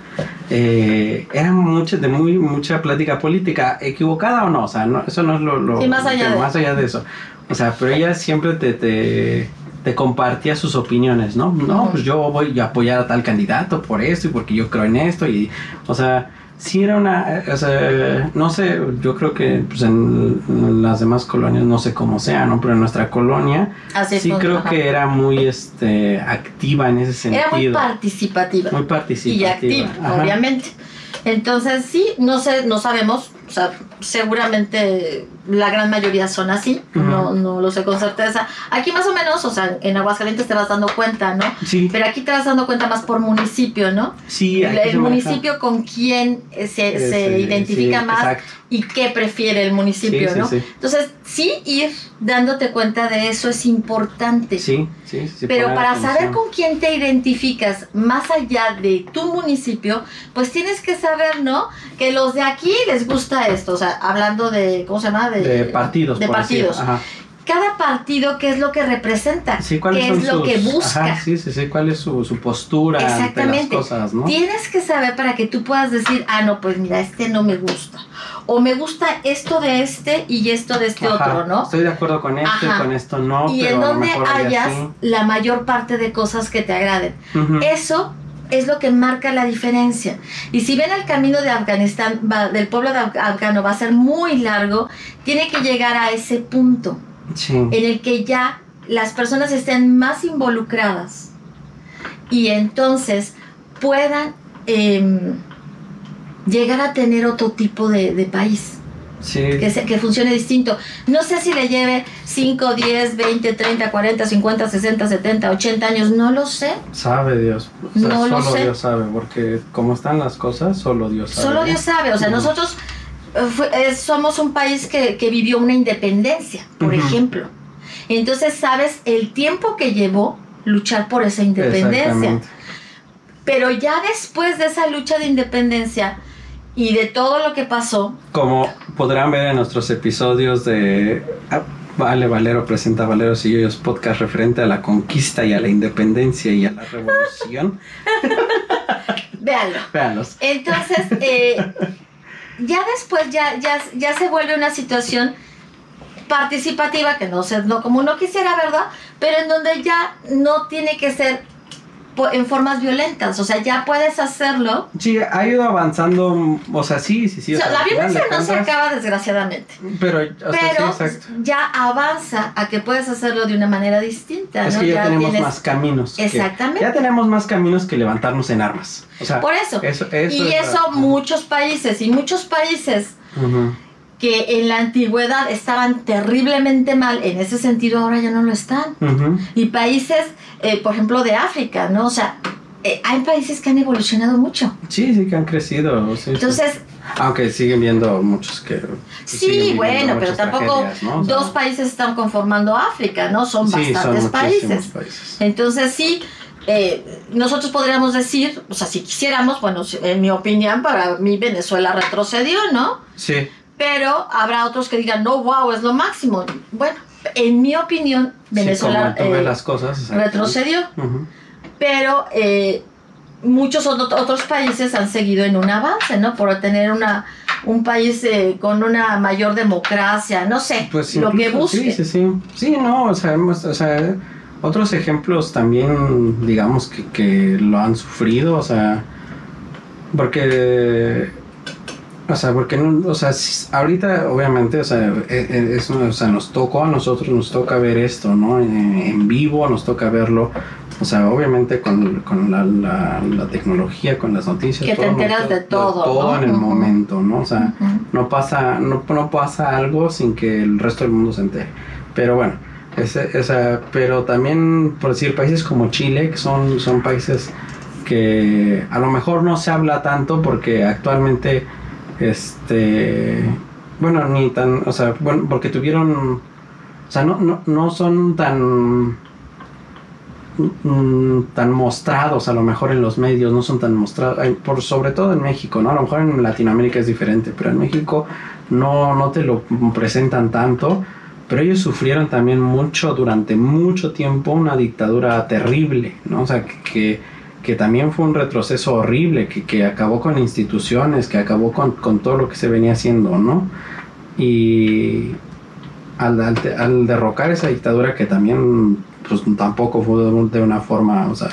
eh, era mucho, de muy mucha plática política, equivocada o no, o sea, no, eso no es lo, lo- Sí, más allá que- de- más allá de eso. O sea, pero ella siempre te, te, te compartía sus opiniones, ¿no? No, pues yo voy a apoyar a tal candidato por esto y porque yo creo en esto y, o sea, sí era una, eh, o sea, no sé, yo creo que pues en, las demás colonias no sé cómo sea, ¿no? Pero en nuestra colonia Así sí fue, creo ajá. que era muy, este, activa en ese sentido. era muy participativa Muy y participativa. activa, Ajá. obviamente. Entonces sí, no sé, no sabemos, sea, seguramente la gran mayoría son así, no, no lo sé con certeza. Aquí más o menos, o sea, en Aguascalientes te vas dando cuenta, ¿no? Sí, Pero aquí te vas dando cuenta más por municipio, ¿no? sí. el municipio con quién eh, se, Eh, se sí, identifica sí, más Exacto. y qué prefiere el municipio, Sí, ¿no? sí. Entonces, sí ir dándote cuenta de eso es importante. Sí, sí, sí. Pero para saber con quién te identificas más allá de tu municipio, pues tienes que saber, ¿no? Que los de aquí les gusta esto, o sea, hablando de, ¿cómo se llama? De partidos, De partidos. Ajá. Cada partido, ¿qué es lo que representa? Sí, ¿cuáles ¿Qué son es lo que busca? Ajá, sí, sí, sí, cuál es su, su postura ante las Exactamente. cosas, ¿no? Tienes que saber para que tú puedas decir, ah, no, pues mira, este no me gusta. O me gusta esto de este y esto de este Ajá, otro, ¿no? Estoy de acuerdo con y con esto no, y pero en donde hayas así. la mayor parte de cosas que te agraden. Eso es lo que marca la diferencia. Y si ven el camino de Afganistán, va- del pueblo de Af- afgano, va a ser muy largo, tiene que llegar a ese punto Sí. en el que ya las personas estén más involucradas y entonces puedan em, llegar a tener otro tipo de, de país Sí. que, se- que funcione distinto. No sé si le lleve 5, 10, 20, 30, 40, 50, 60, 70, 80 años, no lo sé. Sabe Dios. O sea, No lo solo sé. Dios sabe, porque como están las cosas, solo Dios sabe. Solo Dios sabe, o sea, nosotros eh, fue- eh, somos un país que, que vivió una independencia, por ejemplo. Entonces sabes el tiempo que llevó luchar por esa independencia. Pero ya después de esa lucha de independencia y de todo lo que pasó, Como podrán ver en nuestros episodios de ah, Vale Valero presenta Valeros y Yoyos podcast referente a la conquista y a la independencia y a la revolución. véanlo. Véanlos. Entonces, eh, ya después ya, ya, ya se vuelve una situación participativa, que no sé, no como uno quisiera, ¿verdad? Pero en donde ya no tiene que ser en formas violentas, o sea, ya puedes hacerlo. Sí, ha ido avanzando, o sea, sí, sí, sí. O sea, la violencia no se acaba desgraciadamente, Pero, o sea, pero sí, exacto. ya avanza a que puedes hacerlo de una manera distinta, Es ¿no? que ya, tenemos tienes- más caminos. que- Exactamente. ya tenemos más caminos que levantarnos en armas. O sea, Por eso. eso, eso y es- eso muchos países, y muchos países Ujú. Que en la antigüedad estaban terriblemente mal, en ese sentido ahora ya no lo están. Y países, eh, por ejemplo, de África, ¿no? O sea, eh, hay países que han evolucionado mucho. Sí, sí, que han crecido. sí, sí. Entonces, Aunque siguen viendo muchos que. sí, bueno, pero tampoco tragedias, ¿no? O sea, dos países están conformando África, ¿no? Son sí, son bastantes muchísimos países. países. Entonces, sí, eh, nosotros podríamos decir, o sea, si quisiéramos, bueno, en mi opinión, para mí Venezuela retrocedió, ¿no? Sí, Pero habrá otros que digan, no, wow, es lo máximo. Bueno, En mi opinión, Venezuela sí, eh, las cosas. exacto. retrocedió, pero eh, muchos ot- otros países han seguido en un avance, ¿no? Por tener una, un país eh, con una mayor democracia, no sé, Pues lo que incluso- busque. Sí, sí, sí. Sí, no, o sea, hemos- o sea, otros ejemplos también, digamos, que, que lo han sufrido, o sea, porque, o sea, porque, no- o sea, ahorita, obviamente, o sea, e- e- eso, o sea, nos tocó a nosotros, nos toca ver esto, ¿no? En, en vivo, nos toca verlo. O sea, obviamente con, con la, la, la tecnología, con las noticias. Que te todo, enteras de to- todo, Todo ¿no? en el momento, ¿no? O sea, no pasa, no, no pasa algo sin que el resto del mundo se entere. Pero bueno, ese, esa, pero también, por decir, países como Chile, que son, son países que a lo mejor no se habla tanto porque actualmente, este, bueno, ni tan, o sea, bueno, porque tuvieron, o sea, no, no, no son tan mm, tan mostrados a lo mejor en los medios, no son tan mostrados, por sobre todo en México, ¿no? A lo mejor en Latinoamérica es diferente, pero en México no, no te lo presentan tanto, pero ellos sufrieron también mucho, durante mucho tiempo, una dictadura terrible, ¿no? O sea, que, que también fue un retroceso horrible, que, que acabó con instituciones, que acabó con, con todo lo que se venía haciendo, ¿no? Y al, al, al derrocar esa dictadura que también pues tampoco fue de una forma, o sea,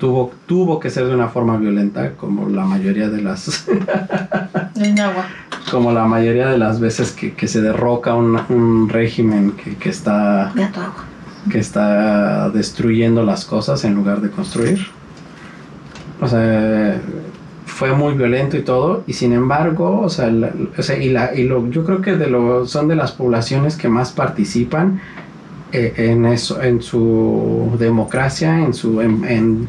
tuvo, tuvo que ser de una forma violenta, como la mayoría de las, como la mayoría de las veces que, que se derroca un, un régimen que, que está, que está destruyendo las cosas en lugar de construir. O sea, fue muy violento y todo, y sin embargo, o sea, la- o sea, y, la, y lo, yo creo que de lo, son de las poblaciones que más participan eh, en eso, en su democracia, en su, en, en,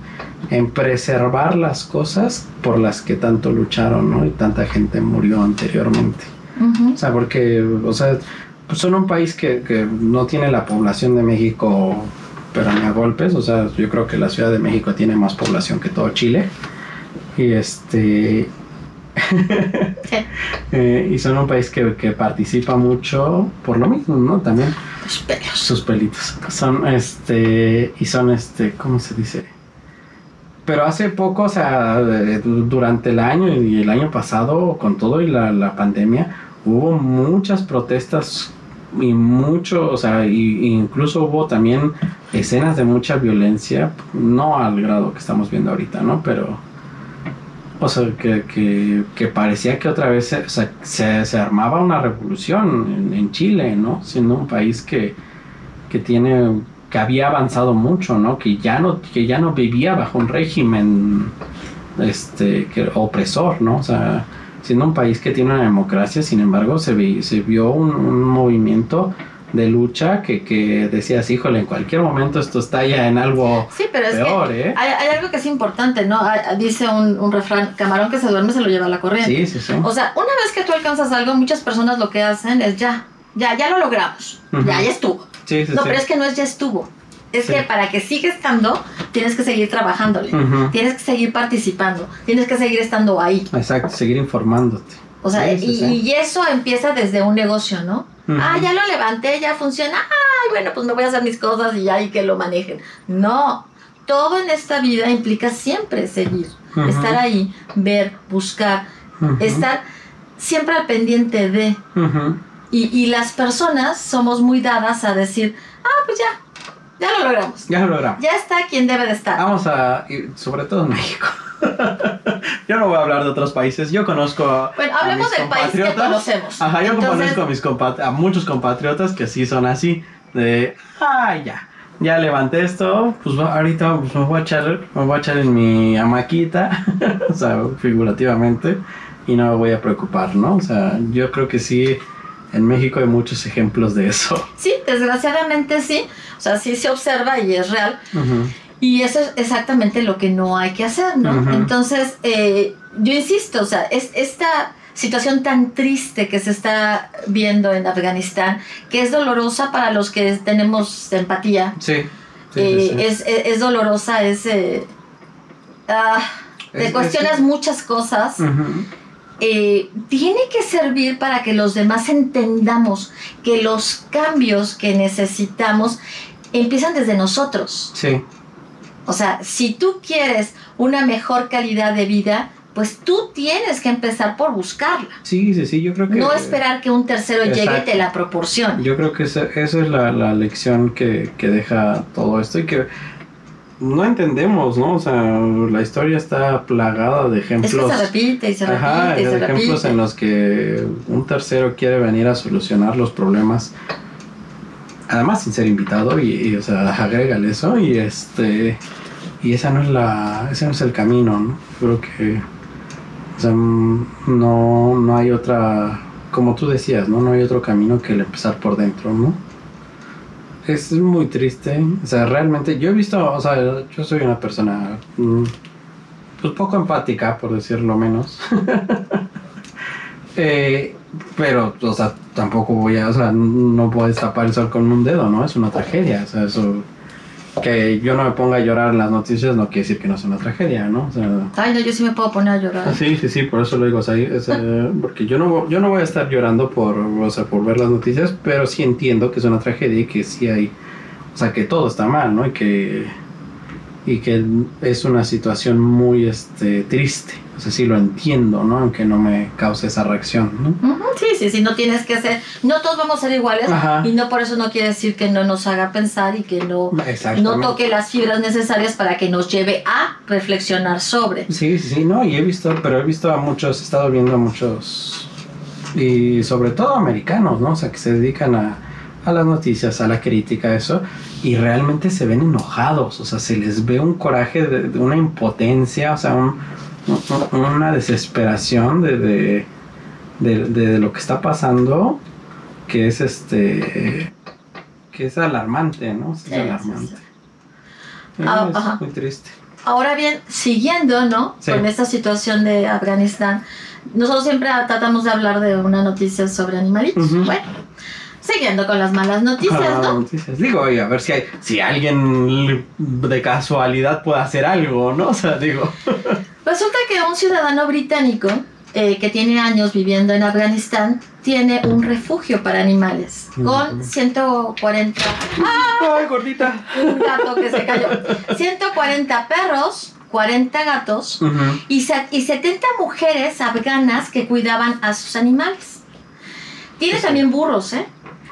en preservar las cosas por las que tanto lucharon, ¿no? Y tanta gente murió anteriormente. O sea, porque, o sea, pues son un país que, que no tiene la población de México, pero ni a golpes. O sea, yo creo que la Ciudad de México tiene más población que todo Chile. Y este. Sí. eh, y son un país que, que participa mucho por lo mismo, ¿no? También Los pelos. sus pelitos. Son este. Y son este. ¿Cómo se dice? Pero hace poco, o sea, eh, du- durante el año y el año pasado, con todo y la, la pandemia, hubo muchas protestas y mucho, o sea, y incluso hubo también escenas de mucha violencia, no al grado que estamos viendo ahorita, ¿no? Pero, o sea, que, que, que parecía que otra vez se, se, armaba una revolución en, en Chile, ¿no? Siendo un país que, que tiene que había avanzado mucho, ¿no? Que ya no que ya no vivía bajo un régimen este opresor, ¿no? O sea, siendo un país que tiene una democracia, sin embargo, se, vi- se vio un movimiento de lucha que, que decías, híjole, en cualquier momento esto está ya en algo Sí, pero es peor, que ¿eh? hay, hay algo que es importante, ¿no? Hay- dice un, un refrán, camarón que se duerme se lo lleva la corriente. Sí, sí, sí. O sea, una vez que tú alcanzas algo, muchas personas lo que hacen es ya, ya, ya lo logramos, ya, ya estuvo. Sí, sí, No, sí. pero es que no es ya estuvo. Es que para que siga estando, tienes que seguir trabajándole, tienes que seguir participando, tienes que seguir estando ahí. Exacto, seguir informándote. O sea, Sí, sí, y, sí. y eso empieza desde un negocio, ¿no? Ah, ya lo levanté, ya funciona. Ay, bueno, pues me voy a hacer mis cosas y ya y que lo manejen. No, todo en esta vida implica siempre seguir, estar ahí, ver, buscar, estar siempre al pendiente de. Y, y las personas somos muy dadas a decir, ah, pues ya, ya lo logramos. Ya lo logramos. Ya está quien debe de estar. Vamos a, sobre todo en México. yo no voy a hablar de otros países. Yo conozco a, Bueno, a hablemos mis del país que conocemos. Ajá, yo Entonces- conozco a, mis compa- a muchos compatriotas que sí son así. De, ah, ya. Ya levanté esto, pues ahorita pues, me voy a echar, me voy a echar en mi hamaquita, o sea, figurativamente, y no me voy a preocupar, ¿no? O sea, yo creo que sí, en México hay muchos ejemplos de eso. Sí, desgraciadamente sí. O sea, sí se observa y es real. Y eso es exactamente lo que no hay que hacer, ¿no? Entonces, eh, yo insisto, o sea, es esta situación tan triste que se está viendo en Afganistán, que es dolorosa para los que tenemos empatía, Sí. eh, sí. Es, es- es dolorosa, es... eh, ah, te Es- es- cuestionas muchas cosas. Eh, tiene que servir para que los demás entendamos que los cambios que necesitamos empiezan desde nosotros. Sí. O sea, si tú quieres una mejor calidad de vida, pues tú tienes que empezar por buscarla. Sí, sí, sí, yo creo que... No esperar que un tercero llegue y te la proporcione. Yo creo que esa, esa es la, la lección que, que deja todo esto y que no entendemos, ¿no? O sea, la historia está plagada de Es que ejemplos. se repite y se repite Ajá, y se de ejemplos en los que un tercero quiere venir a solucionar los problemas. Además, sin ser invitado, y, y, o sea, agrégale eso, y este. Y esa no es la. Ese no es el camino, ¿no? Creo que. O sea, mm, no, no hay otra. Como tú decías, ¿no? No hay otro camino que el empezar por dentro, ¿no? Es muy triste. O sea, realmente. Yo he visto. O sea, yo soy una persona. mm, pues poco empática, por decirlo menos. Eh, pero, o sea, tampoco voy a, o sea, no puedes tapar el sol con un dedo, ¿no? Es una tragedia, o sea, eso, que yo no me ponga a llorar en las noticias no quiere decir que no es una tragedia, ¿no? O sea, Ay, no, yo sí me puedo poner a llorar. sí, sí, sí, por eso lo digo, o sea, es, eh, porque yo no, yo no voy a estar llorando por, o sea, por ver las noticias, pero sí entiendo que es una tragedia y que sí hay, o sea, que todo está mal, ¿no? Y que, y que es una situación muy, este, triste, o sea, sí lo entiendo, ¿no? Aunque no me cause esa reacción, ¿no? Sí, sí, sí, no tienes que ser, no todos vamos a ser iguales Ajá. y no por eso no quiere decir que no nos haga pensar y que no, no toque las fibras necesarias para que nos lleve a reflexionar sobre. Sí, sí, sí, no, y he visto, pero he visto a muchos, he estado viendo a muchos, y sobre todo americanos, ¿no? O sea, que se dedican a, a las noticias, a la crítica, eso, y realmente se ven enojados, o sea, se les ve un coraje, de, de una impotencia, o sea, un- un- una desesperación de, de, lo que está pasando, que es este, que es alarmante, ¿no? Es alarmante. Ah, es ajá. muy triste. Ahora bien, siguiendo, ¿no? Sí. Con esta situación de Afganistán, nosotros siempre tratamos de hablar de una noticia sobre animalitos. Bueno, siguiendo con las malas noticias, Ah, ¿no? noticias. Digo, oye, a ver si hay, si alguien de casualidad puede hacer algo, ¿no? O sea, digo. Resulta que un ciudadano británico eh, que tiene años viviendo en Afganistán tiene un refugio para animales con Ujú. 140 ¡Ay, gordita! un gato que se cayó 140 perros 40 gatos Ujú. y, se- y 70 mujeres afganas que cuidaban a sus animales tiene también burros eh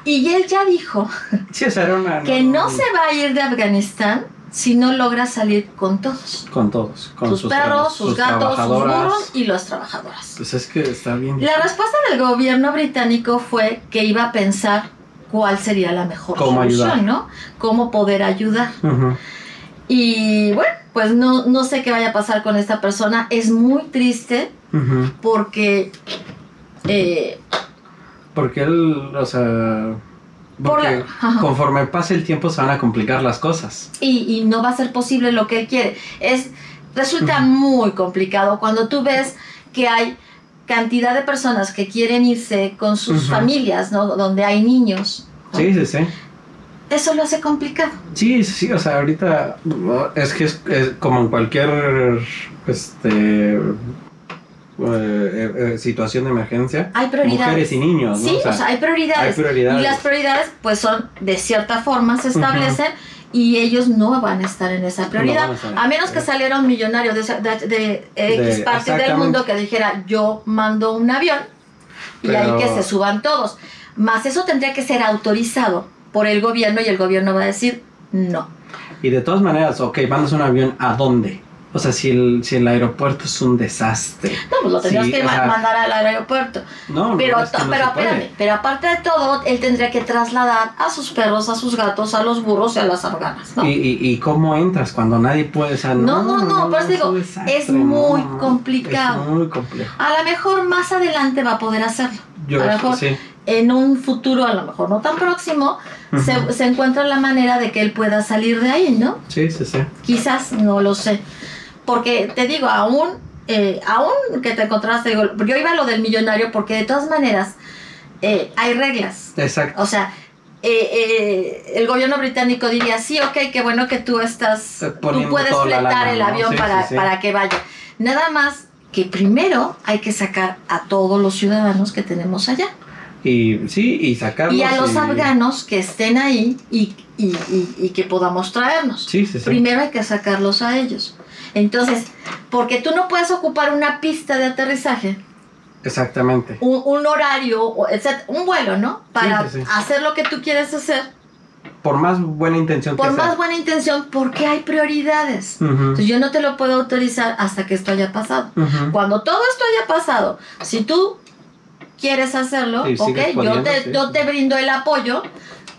y él ya dijo Sí, esa era una. que no se va a ir de Afganistán si no logra salir con todos Con todos. Con sus, perros, sus, gatos, sus burros y las trabajadoras. Pues es que está bien. La respuesta del gobierno británico fue que iba a pensar cuál sería la mejor Cómo solución, ayudar. ¿no? Cómo poder ayudar. Y bueno, pues no, no sé qué vaya a pasar con esta persona. Es muy triste porque eh, Porque él, o sea. Por Porque la- conforme pase el tiempo se van a complicar las cosas. y, y no va a ser posible lo que él quiere. Es, resulta muy complicado cuando tú ves que hay cantidad de personas que quieren irse con sus familias, ¿no? Donde hay niños. ¿no? Sí, sí, sí. Eso lo hace complicado. Sí, sí, o sea, ahorita es que es, es como en cualquier este eh, eh, situación de emergencia, Hay prioridades. mujeres y niños, ¿no? Sí, o sea, hay prioridades. hay prioridades. Y las prioridades, pues son de cierta forma se establecen y ellos no van a estar en esa prioridad. a menos que saliera un millonario de, esa- de, de X De- parte del mundo que dijera yo mando un avión y ahí que se suban todos. Más eso tendría que ser autorizado por el gobierno y el gobierno va a decir no. Y de todas maneras, ok, mandas un avión, ¿a dónde? O sea, si el, si el aeropuerto es un desastre. No, pues lo tendrías Sí, que mandar al aeropuerto. No, Pero, no, es que no pero espérame, pero aparte de todo, él tendría que trasladar a sus perros, a sus gatos, a los burros y a las afganas, ¿no? ¿Y, y, y cómo entras cuando nadie puede? O sea, No, no, no, es digo, desastre, es muy complicado. Es muy complejo. A lo mejor más adelante va a poder hacerlo. Yo, a lo mejor sí. en un futuro, a lo mejor no tan próximo, se, se encuentra la manera de que él pueda salir de ahí, ¿no? Sí, sí, sí. Quizás, no lo sé. Porque te digo, aún, eh, aún que te encontraste, yo iba a lo del millonario porque de todas maneras eh, hay reglas. Exacto. O sea, eh, eh, el gobierno británico diría, sí, ok, qué bueno que tú estás, tú puedes fletar el avión Sí, para, sí, sí. para que vaya. Nada más que primero hay que sacar a todos los ciudadanos que tenemos allá. Y sí, y sacarlos. Y a los afganos que estén ahí y, y, y- y que podamos traernos. Sí, sí, sí. Primero hay que sacarlos a ellos. Entonces, porque tú no puedes ocupar una pista de aterrizaje, Exactamente. un, un horario, un vuelo, ¿no? Para sí, sí. hacer lo que tú quieres hacer, Por más buena intención por que sea. más buena intención, porque hay prioridades. Entonces, yo no te lo puedo autorizar hasta que esto haya pasado. Cuando todo esto haya pasado, si tú quieres hacerlo, ok, yo te, sí. yo te brindo el apoyo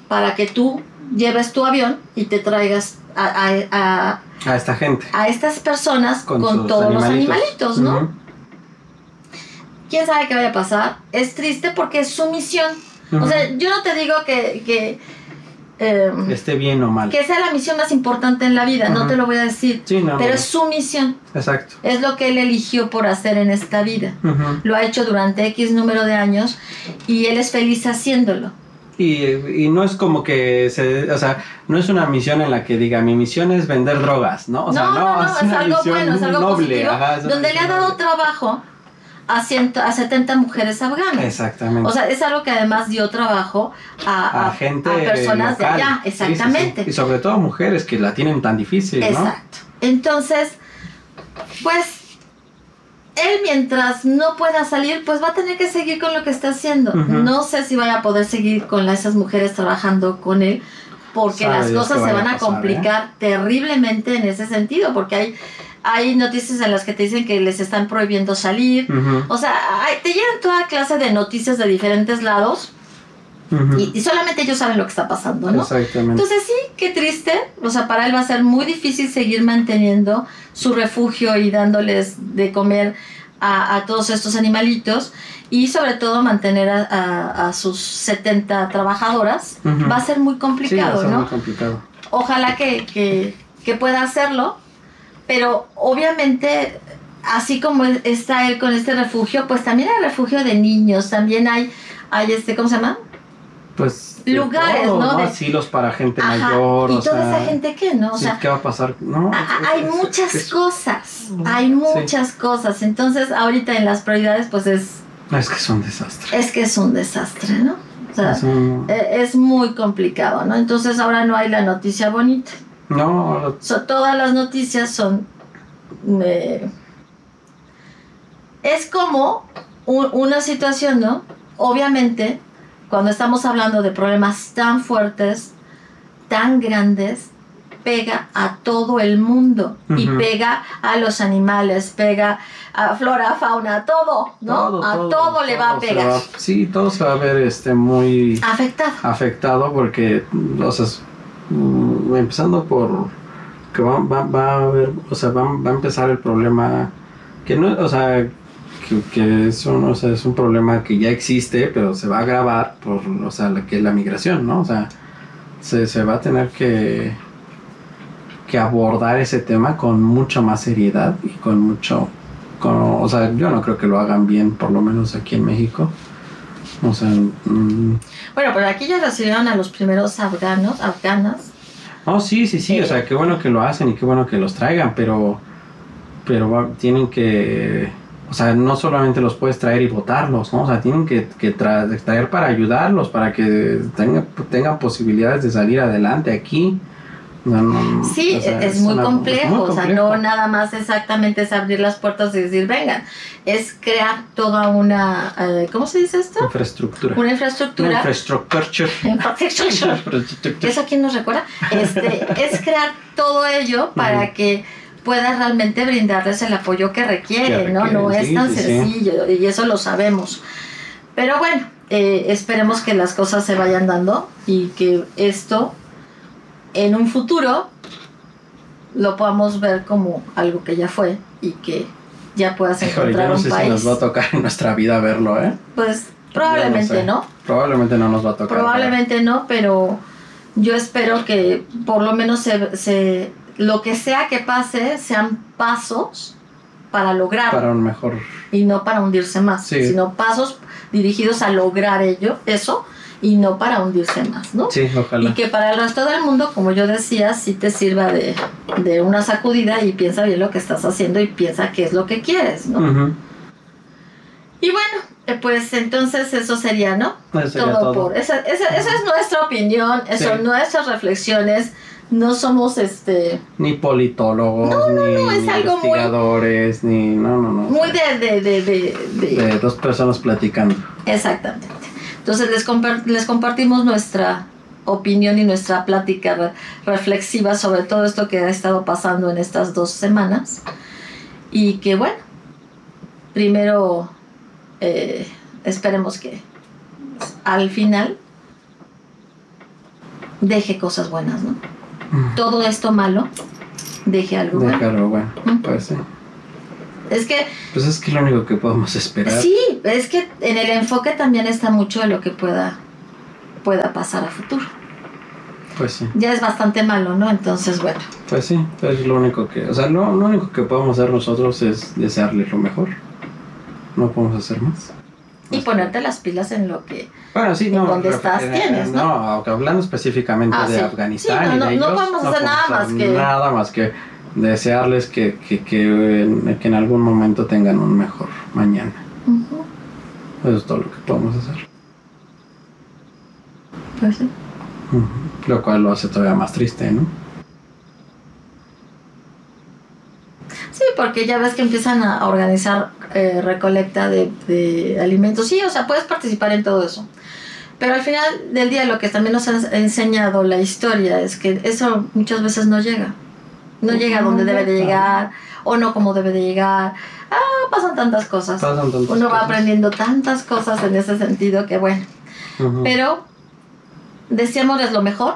para que tú lleves tu avión y te traigas a, a- a- A esta gente. a estas personas con, todos los animalitos, ¿no? ¿Quién sabe qué vaya a pasar? Es triste porque es su misión. O sea, yo no te digo que, que, eh, Esté bien o mal. que sea la misión más importante en la vida, no te lo voy a decir. Sí, no. Pero no. es su misión, Exacto. es lo que él eligió por hacer en esta vida. Lo ha hecho durante X número de años y él es feliz haciéndolo. Y, y no es como que se, o sea, no es una misión en la que diga mi misión es vender drogas, ¿no? O sea, no, no, no, es es, una algo misión bueno, es algo noble, positivo, ajá, es una donde le ha dado noble. trabajo a, ciento, a 70 mujeres afganas. Exactamente. O sea, es algo que además dio trabajo a, a, gente a personas local. de allá, Sí, sí, sí. exactamente. Y sobre todo mujeres que la tienen tan difícil, ¿no? Exacto. Entonces, pues, él mientras no pueda salir, pues va a tener que seguir con lo que está haciendo. No sé si vaya a poder seguir con esas mujeres trabajando con él, porque Sabe las Dios cosas se van a ¿eh? complicar terriblemente en ese sentido, porque hay, hay noticias en las que te dicen que les están prohibiendo salir. O sea, hay- te llegan toda clase de noticias de diferentes lados y, y solamente ellos saben lo que está pasando, ¿no? Exactamente. Entonces sí, qué triste. O sea, para él va a ser muy difícil seguir manteniendo su refugio y dándoles de comer a, a todos estos animalitos y sobre todo mantener a, a- a sus 70 trabajadoras. Va a ser muy sí, va a complicado, ser ¿no? muy complicado. Ojalá que, que- que pueda hacerlo, pero obviamente... Así como está él con este refugio, pues también hay refugio de niños, también hay, hay este, ¿cómo se llama? Pues Lugares, todo, ¿no? De- Asilos para gente Ajá, mayor, y o toda sea, esa gente que, ¿no? O sea, ¿qué va a pasar? No, A- hay es- muchas es- cosas, Ujú. hay Sí. muchas cosas. Entonces, ahorita en las prioridades, pues es, No, es que es un desastre. es que es un desastre, ¿no? O sea, Es un- e- es muy complicado, ¿no? Entonces ahora no hay la noticia bonita. No, So- todas las noticias son... eh, es como un- una situación, ¿no? Obviamente, cuando estamos hablando de problemas tan fuertes, tan grandes, pega a todo el mundo y pega a los animales, pega a flora, fauna, a todo, ¿no? todo, a todo, le va a pegar. va- sí, todo se va a ver este, muy Afectado. afectado porque, o sea, mm, empezando por que va, va, va a haber, o sea, va, va a empezar el problema que no, o sea, que, que es, un, o sea, es un problema que ya existe, pero se va a agravar por, o sea, la, que es la migración, ¿no? O sea, se, se va a tener que, que abordar ese tema con mucha más seriedad y con mucho, con, o sea, yo no creo que lo hagan bien, por lo menos aquí en México. O sea, mm, Bueno, pero aquí ya recibieron a los primeros afganos, afganas. No, sí, sí, sí, o Eh, sea, qué bueno que lo hacen y qué bueno que los traigan, pero, pero tienen que, o sea, no solamente los puedes traer y votarlos, ¿no? O sea, tienen que, que tra- traer para ayudarlos, para que tengan, tengan posibilidades de salir adelante aquí. No, no, no, Sí, o sea, es, muy una- complejo, es muy o sea, no nada más exactamente es abrir las puertas y decir, vengan, es crear toda una, eh, ¿cómo se dice esto? Infraestructura. Una Una infraestructura. Infrastructure. Infrastructura. ¿Eso a quién nos recuerda? Este, es crear todo ello para que pueda realmente brindarles el apoyo que requieren, Que ¿no? No es tan sí, sí. sencillo y eso lo sabemos. Pero bueno, eh, esperemos que las cosas se vayan dando y que esto en un futuro lo podamos ver como algo que ya fue y que ya puedas Híjole, encontrar yo no un sé si nos va a tocar en nuestra vida verlo, ¿eh? Pues probablemente sé. no. Probablemente no nos va a tocar. Probablemente no, pero yo espero que por lo menos se, se- lo que sea que pase sean pasos para lograr Para un mejor y no para hundirse más, Sí. sino pasos dirigidos a lograr ello, eso y no para hundirse más, ¿no? Sí, ojalá. Y que para el resto del mundo, como yo decía, sí te sirva de, de una sacudida y piensa bien lo que estás haciendo y piensa qué es lo que quieres, ¿no? Y bueno, eh, pues entonces eso sería, ¿no? Eso sería todo. por. Esa, esa, esa es nuestra opinión, esas son Sí. nuestras reflexiones. No somos este Ni politólogos, ni no, es algo muy- investigadores, ni. No, no, no. muy de, de, de, de, de- De dos personas platicando. Exactamente. Entonces les, les compartimos nuestra opinión y nuestra plática re- reflexiva sobre todo esto que ha estado pasando en estas dos semanas. Y que bueno, primero eh, esperemos que al final deje cosas buenas, ¿no? Todo esto malo deje algo bueno. Déjalo, bueno. Pues sí. Es que Pues es que lo único que podemos esperar. Sí, es que en el enfoque también está mucho de lo que pueda, pueda pasar a futuro. Pues sí. Ya es bastante malo, ¿no? Entonces, bueno, Pues sí. Es lo único que. O sea, lo, lo único que podemos hacer nosotros es desearles lo mejor. No podemos hacer más. Y ponerte las pilas en lo que... Bueno, sí, En no. donde estás eh, tienes, ¿no? aunque hablando específicamente Ah, de sí. Afganistán Sí, no, y no, de no ellos, podemos hacer nada más que- Nada más que desearles que, que, que, en- que en algún momento tengan un mejor mañana. Eso es todo lo que podemos hacer. pues sí. Lo cual lo hace todavía más triste, ¿no? Sí, porque ya ves que empiezan a organizar eh, recolecta de, de alimentos. Sí, o sea, puedes participar en todo eso. Pero al final del día lo que también nos ha enseñado la historia es que eso muchas veces no llega. No llega a donde debe de llegar o no como debe de llegar. Ah, pasan tantas cosas. Pasan tantas Uno va cosas. aprendiendo tantas cosas en ese sentido que bueno. Ujú. Pero deseémosles lo mejor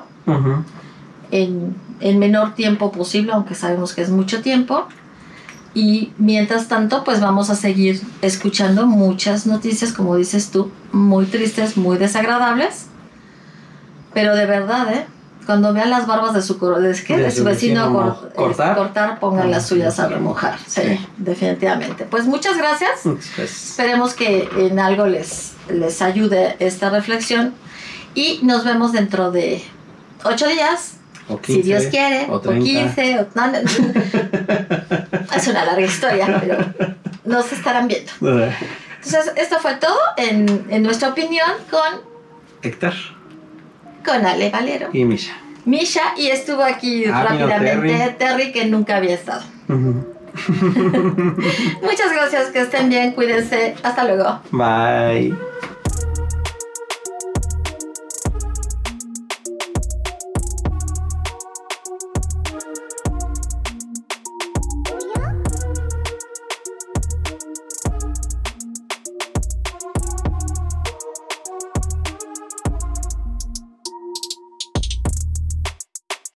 en el menor tiempo posible, aunque sabemos que es mucho tiempo. Y mientras tanto, pues vamos a seguir escuchando muchas noticias, como dices tú, muy tristes, muy desagradables. Pero de verdad, ¿eh? Cuando vean las barbas de su, de, ¿qué? De su vecino, cor- cortar. cortar, pongan las Ah, suyas sí, a remojar. Sí, Sí. definitivamente. Pues muchas gracias. Pues, Esperemos que en algo les, les ayude esta reflexión. Y nos vemos dentro de ocho días o si 15, Dios quiere, o o, 30. 15, o, no, no, es una larga historia, pero nos estarán viendo. Entonces, esto fue todo en, en nuestra opinión con, Héctor con Ale Valero. y Misha. Misha, y estuvo aquí Ah, rápidamente Terry. que nunca había estado. Muchas gracias, que estén bien, cuídense, hasta luego. Bye.